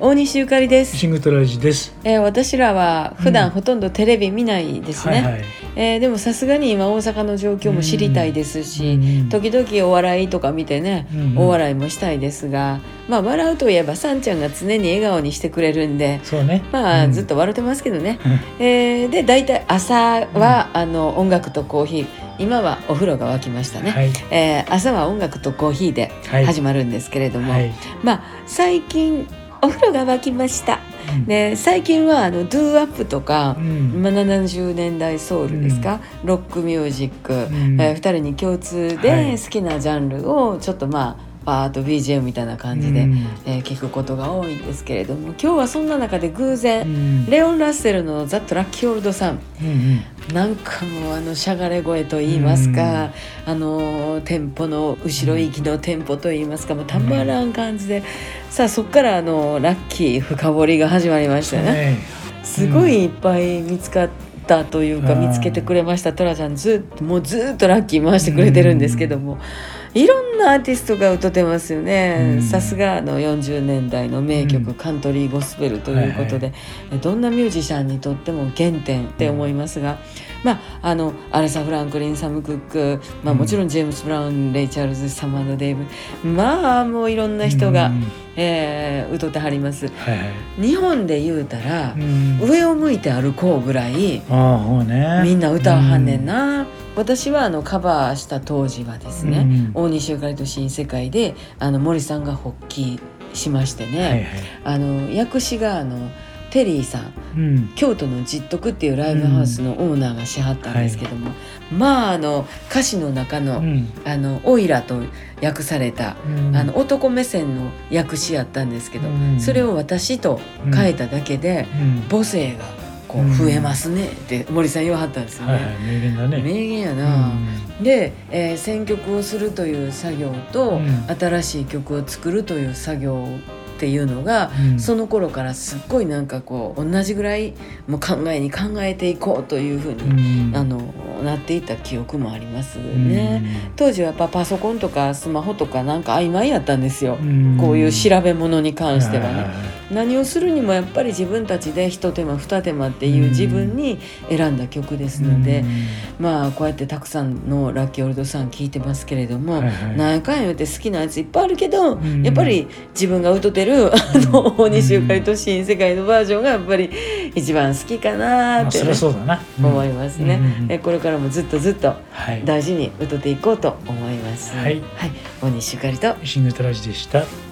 大西ゆかりです。シングトラジです。えー私らは普うん段ほとんどテレビ見ないですね。はいはい。えーでもさすがに今大阪の状況も知りたいですし、うん時々お笑いとか見てね、うんお笑いもしたいですが、まあ笑うといえばさんちゃんが常に笑顔にしてくれるんで。そうね。まあ、うんずっと笑ってますけどね、うんえーで大体朝は、あの音楽とコーヒー今はお風呂が沸きましたね、はい。えー朝は音楽とコーヒーではい始まるんですけれども、はい。まあ最近お風呂が沸きました。うん。で最近はあのドゥーアップとかう、ん。今70年代ソウルですか、ロックミュージック、ん。えー、2人に共通はい。で好きなジャンルをちょっとまあパーッと BGM みたいな感じで、うん。えー聞くことが多いんですけれども今日はそんな中で偶う然、ん。レオン・ラッセルの「ザ・トラッキー・オールド・さん」うん。なんかもうあのしゃがれ声と言いますか、あのテンポの後ろ息のテンポと言いますかもうたまらん感じで、さあそこからあのラッキー深掘りが始まりましたね。ね。すごいいっぱい見つかったというか、うん。見つけてくれましたトラちゃん。ずっともうずっとラッキー回してくれてるんですけども、いろんなアーティストが歌ってますよね。うん。さすがあの40年代の名曲、うん。カントリーゴスペルということで、どんなミュージシャンにとっても原点って思いますが、まああのアレサ・フランクリンサム・クック、まあ、もちろんジェームス・ブラウンレイ・チャールズ・サマード・デイブまあもういろんな人が、うんえー歌ってはります。はいはい。日本で言うたら、うん上を向いて歩こうぐらいああ、そうね。みんな歌わはんねんな、私はあのカバーした当時はですね、うん大西ゆかりと新世界であの森さんが発起しましてね、はいはい。あの薬師があのテリーさんうん。京都の実徳っていうライブハウスのオーナーがしはったんですけども、まああの歌詞の中の,、うん。あのオイラと訳された、うんあの男目線の訳詞やったんですけど、うんそれを私と変えただけで、うん。母性がこうんう増えますねって森さん言わはったんですよね。はいはい。名言だね。名言やうな、んで、えー選曲をするという作業と、うん新しい曲を作るという作業っていうのが、うん。その頃からすっごいなんかこう同じぐらいもう考えに考えていこうというふうに、うん。あのなっていた記憶もありますね。当時はやっぱパソコンとかスマホとかなんか曖昧やったんですよ、うん。こういう調べ物に関してはね。いいい何をするにもやっぱり自分たちで一手間二手間っていう自分に選んだ曲ですので、まあこうやってたくさんのラッキーオールドさん聴いてますけれども、はいはい。何やかんや言って好きなやついっぱいあるけど、ん。やっぱり自分が歌ってるあの大西ゆかりと新世界のバージョンがやっぱり一番好きかなって思いますね、うんこれからもずっとずっとはい。大事に歌っていこうと思います。はい。大西ゆかりと。シングトラジでした。